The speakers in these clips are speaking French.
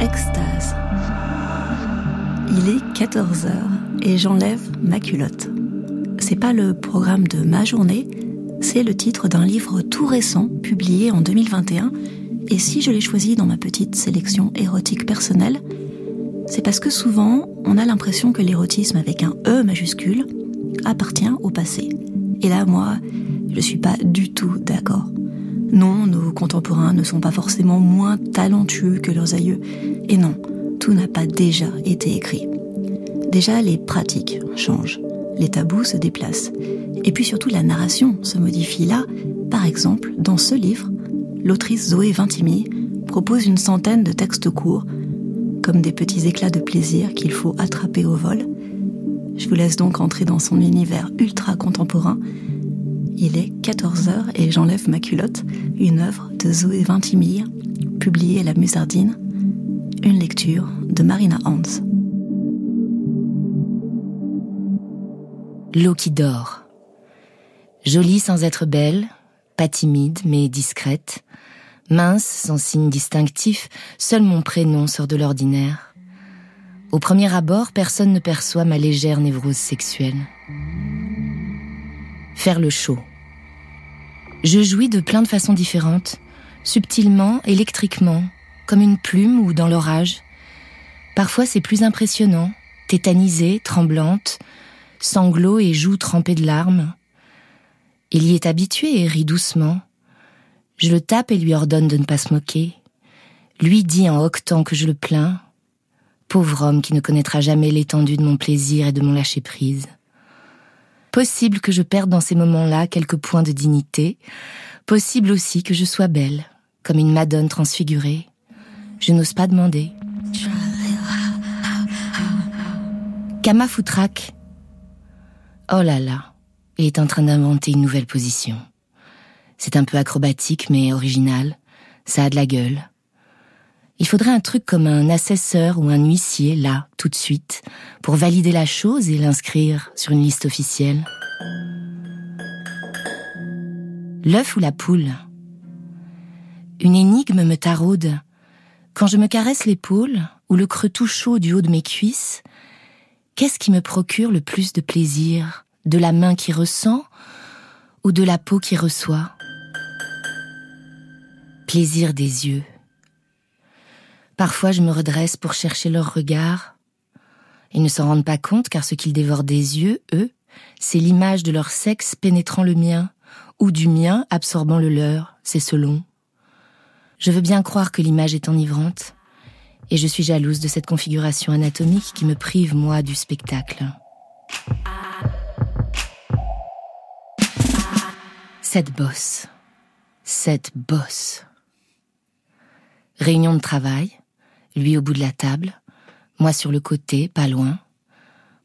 Extase. Il est 14h et j'enlève ma culotte. C'est pas le programme de ma journée, c'est le titre d'un livre tout récent publié en 2021. Et si je l'ai choisi dans ma petite sélection érotique personnelle, c'est parce que souvent on a l'impression que l'érotisme avec un E majuscule appartient au passé. Et là, moi, je suis pas du tout d'accord. Non, nos contemporains ne sont pas forcément moins talentueux que leurs aïeux. Et non, tout n'a pas déjà été écrit. Déjà, les pratiques changent, les tabous se déplacent. Et puis surtout, la narration se modifie là. Par exemple, dans ce livre, l'autrice Zoé Vintimi propose une centaine de textes courts, comme des petits éclats de plaisir qu'il faut attraper au vol. Je vous laisse donc entrer dans son univers ultra contemporain il est 14h et j'enlève ma culotte, une œuvre de Zoé Vintimille, publiée à la Musardine, une lecture de Marina Hans. L'eau qui dort. Jolie sans être belle, pas timide mais discrète, mince sans signe distinctif, seul mon prénom sort de l'ordinaire. Au premier abord, personne ne perçoit ma légère névrose sexuelle le show. Je jouis de plein de façons différentes, subtilement, électriquement, comme une plume ou dans l'orage. Parfois c'est plus impressionnant, tétanisée, tremblante, sanglots et joues trempées de larmes. Il y est habitué et rit doucement. Je le tape et lui ordonne de ne pas se moquer. Lui dit en octant que je le plains. Pauvre homme qui ne connaîtra jamais l'étendue de mon plaisir et de mon lâcher-prise. Possible que je perde dans ces moments-là quelques points de dignité. Possible aussi que je sois belle, comme une madone transfigurée. Je n'ose pas demander. Kama Foutrak. Oh là là, il est en train d'inventer une nouvelle position. C'est un peu acrobatique mais original. Ça a de la gueule. Il faudrait un truc comme un assesseur ou un huissier, là, tout de suite, pour valider la chose et l'inscrire sur une liste officielle. L'œuf ou la poule? Une énigme me taraude. Quand je me caresse l'épaule ou le creux tout chaud du haut de mes cuisses, qu'est-ce qui me procure le plus de plaisir? De la main qui ressent ou de la peau qui reçoit? Plaisir des yeux Parfois je me redresse pour chercher leur regard. Ils ne s'en rendent pas compte car ce qu'ils dévorent des yeux, eux, c'est l'image de leur sexe pénétrant le mien, ou du mien absorbant le leur, c'est selon. Je veux bien croire que l'image est enivrante, et je suis jalouse de cette configuration anatomique qui me prive, moi, du spectacle. Cette bosse. Cette bosse. Réunion de travail lui au bout de la table, moi sur le côté, pas loin.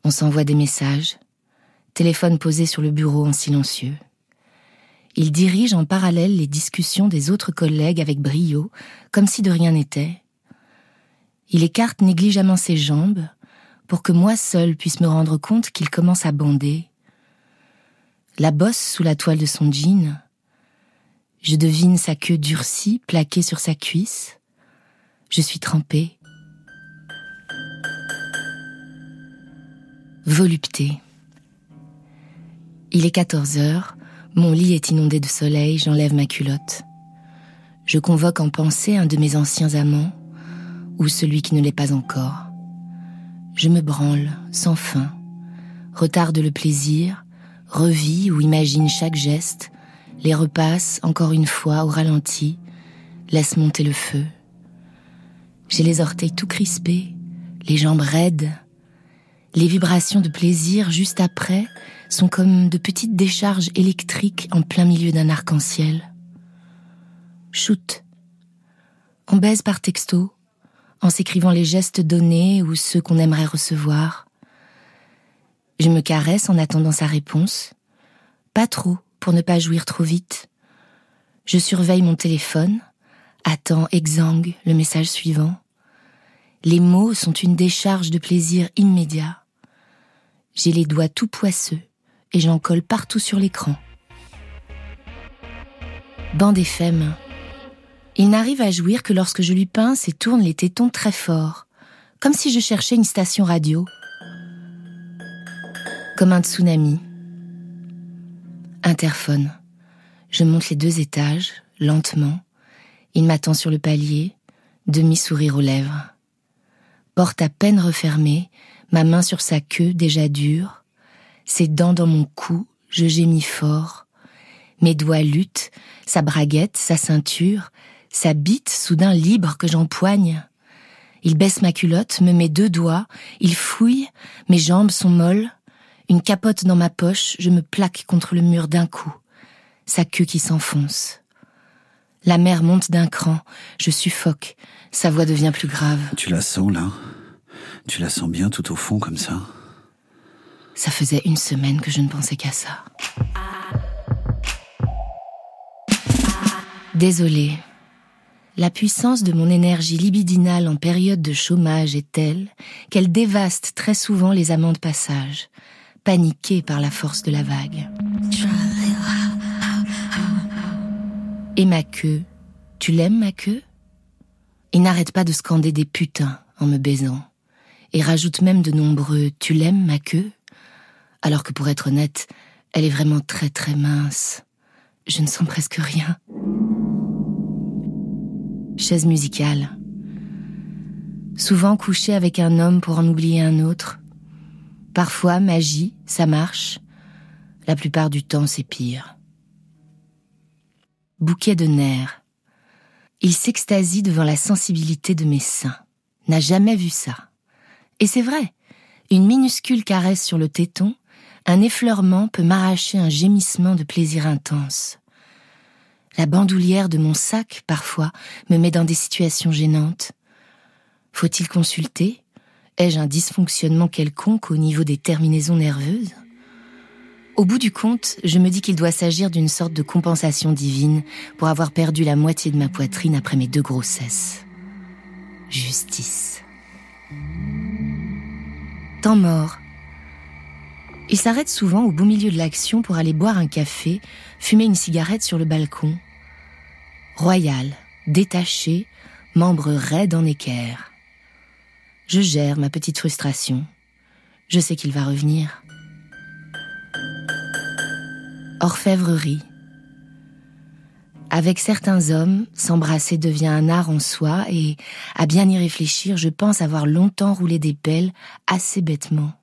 On s'envoie des messages, téléphone posé sur le bureau en silencieux. Il dirige en parallèle les discussions des autres collègues avec brio, comme si de rien n'était. Il écarte négligemment ses jambes pour que moi seul puisse me rendre compte qu'il commence à bander. La bosse sous la toile de son jean. Je devine sa queue durcie plaquée sur sa cuisse. Je suis trempée. Volupté. Il est 14 heures, mon lit est inondé de soleil, j'enlève ma culotte. Je convoque en pensée un de mes anciens amants, ou celui qui ne l'est pas encore. Je me branle, sans fin, retarde le plaisir, revis ou imagine chaque geste, les repasse encore une fois au ralenti, laisse monter le feu. J'ai les orteils tout crispés, les jambes raides. Les vibrations de plaisir juste après sont comme de petites décharges électriques en plein milieu d'un arc-en-ciel. Shoot. On baise par texto, en s'écrivant les gestes donnés ou ceux qu'on aimerait recevoir. Je me caresse en attendant sa réponse. Pas trop, pour ne pas jouir trop vite. Je surveille mon téléphone, attends exsangue le message suivant. Les mots sont une décharge de plaisir immédiat. J'ai les doigts tout poisseux et j'en colle partout sur l'écran. Bande FM. Il n'arrive à jouir que lorsque je lui pince et tourne les tétons très fort, comme si je cherchais une station radio. Comme un tsunami. Interphone. Je monte les deux étages, lentement. Il m'attend sur le palier, demi-sourire aux lèvres. Porte à peine refermée, ma main sur sa queue déjà dure, ses dents dans mon cou, je gémis fort. Mes doigts luttent, sa braguette, sa ceinture, sa bite soudain libre que j'empoigne. Il baisse ma culotte, me met deux doigts, il fouille, mes jambes sont molles, une capote dans ma poche, je me plaque contre le mur d'un coup, sa queue qui s'enfonce. La mer monte d'un cran, je suffoque, sa voix devient plus grave. Tu la sens là? Tu la sens bien tout au fond comme ça? Ça faisait une semaine que je ne pensais qu'à ça. Désolée, la puissance de mon énergie libidinale en période de chômage est telle qu'elle dévaste très souvent les amants de passage, paniqués par la force de la vague. Et ma queue, tu l'aimes ma queue? Il n'arrête pas de scander des putains en me baisant, et rajoute même de nombreux Tu l'aimes ma queue? Alors que pour être honnête, elle est vraiment très très mince. Je ne sens presque rien chaise musicale. Souvent couché avec un homme pour en oublier un autre. Parfois magie, ça marche. La plupart du temps, c'est pire. Bouquet de nerfs. Il s'extasie devant la sensibilité de mes seins. N'a jamais vu ça. Et c'est vrai, une minuscule caresse sur le téton, un effleurement peut m'arracher un gémissement de plaisir intense. La bandoulière de mon sac, parfois, me met dans des situations gênantes. Faut-il consulter? Ai-je un dysfonctionnement quelconque au niveau des terminaisons nerveuses? Au bout du compte, je me dis qu'il doit s'agir d'une sorte de compensation divine pour avoir perdu la moitié de ma poitrine après mes deux grossesses. Justice. Temps mort. Il s'arrête souvent au beau milieu de l'action pour aller boire un café, fumer une cigarette sur le balcon. Royal, détaché, membre raide en équerre. Je gère ma petite frustration. Je sais qu'il va revenir. Orfèvrerie. Avec certains hommes, s'embrasser devient un art en soi et, à bien y réfléchir, je pense avoir longtemps roulé des pelles assez bêtement.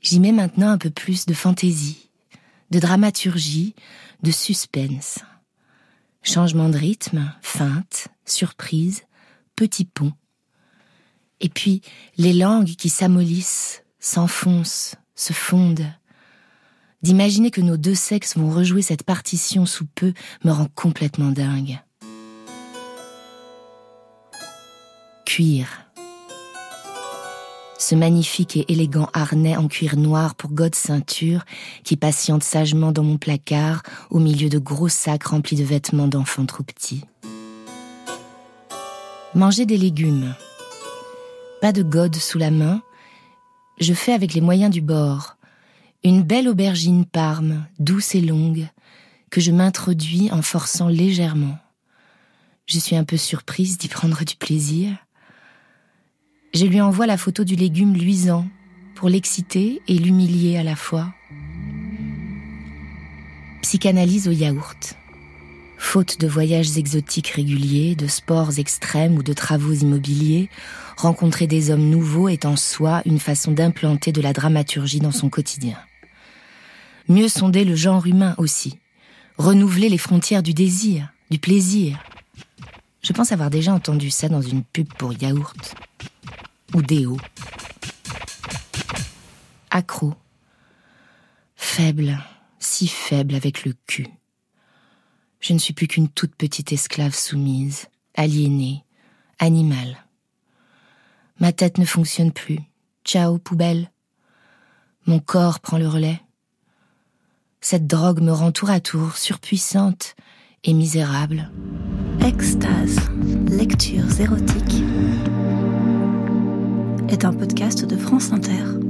J'y mets maintenant un peu plus de fantaisie, de dramaturgie, de suspense. Changement de rythme, feinte, surprise, petit pont. Et puis les langues qui s'amollissent, s'enfoncent, se fondent. D'imaginer que nos deux sexes vont rejouer cette partition sous peu me rend complètement dingue. Cuir ce magnifique et élégant harnais en cuir noir pour de ceinture qui patiente sagement dans mon placard au milieu de gros sacs remplis de vêtements d'enfants trop petits. Manger des légumes. Pas de gode sous la main. Je fais avec les moyens du bord. Une belle aubergine parme, douce et longue, que je m'introduis en forçant légèrement. Je suis un peu surprise d'y prendre du plaisir. Je lui envoie la photo du légume luisant pour l'exciter et l'humilier à la fois. Psychanalyse au yaourt. Faute de voyages exotiques réguliers, de sports extrêmes ou de travaux immobiliers, rencontrer des hommes nouveaux est en soi une façon d'implanter de la dramaturgie dans son quotidien. Mieux sonder le genre humain aussi, renouveler les frontières du désir, du plaisir. Je pense avoir déjà entendu ça dans une pub pour yaourt ou déo. Accro. Faible, si faible avec le cul. Je ne suis plus qu'une toute petite esclave soumise, aliénée, animale. Ma tête ne fonctionne plus. Ciao, poubelle. Mon corps prend le relais. Cette drogue me rend tour à tour surpuissante et misérable. Extase, lectures érotiques est un podcast de France Inter.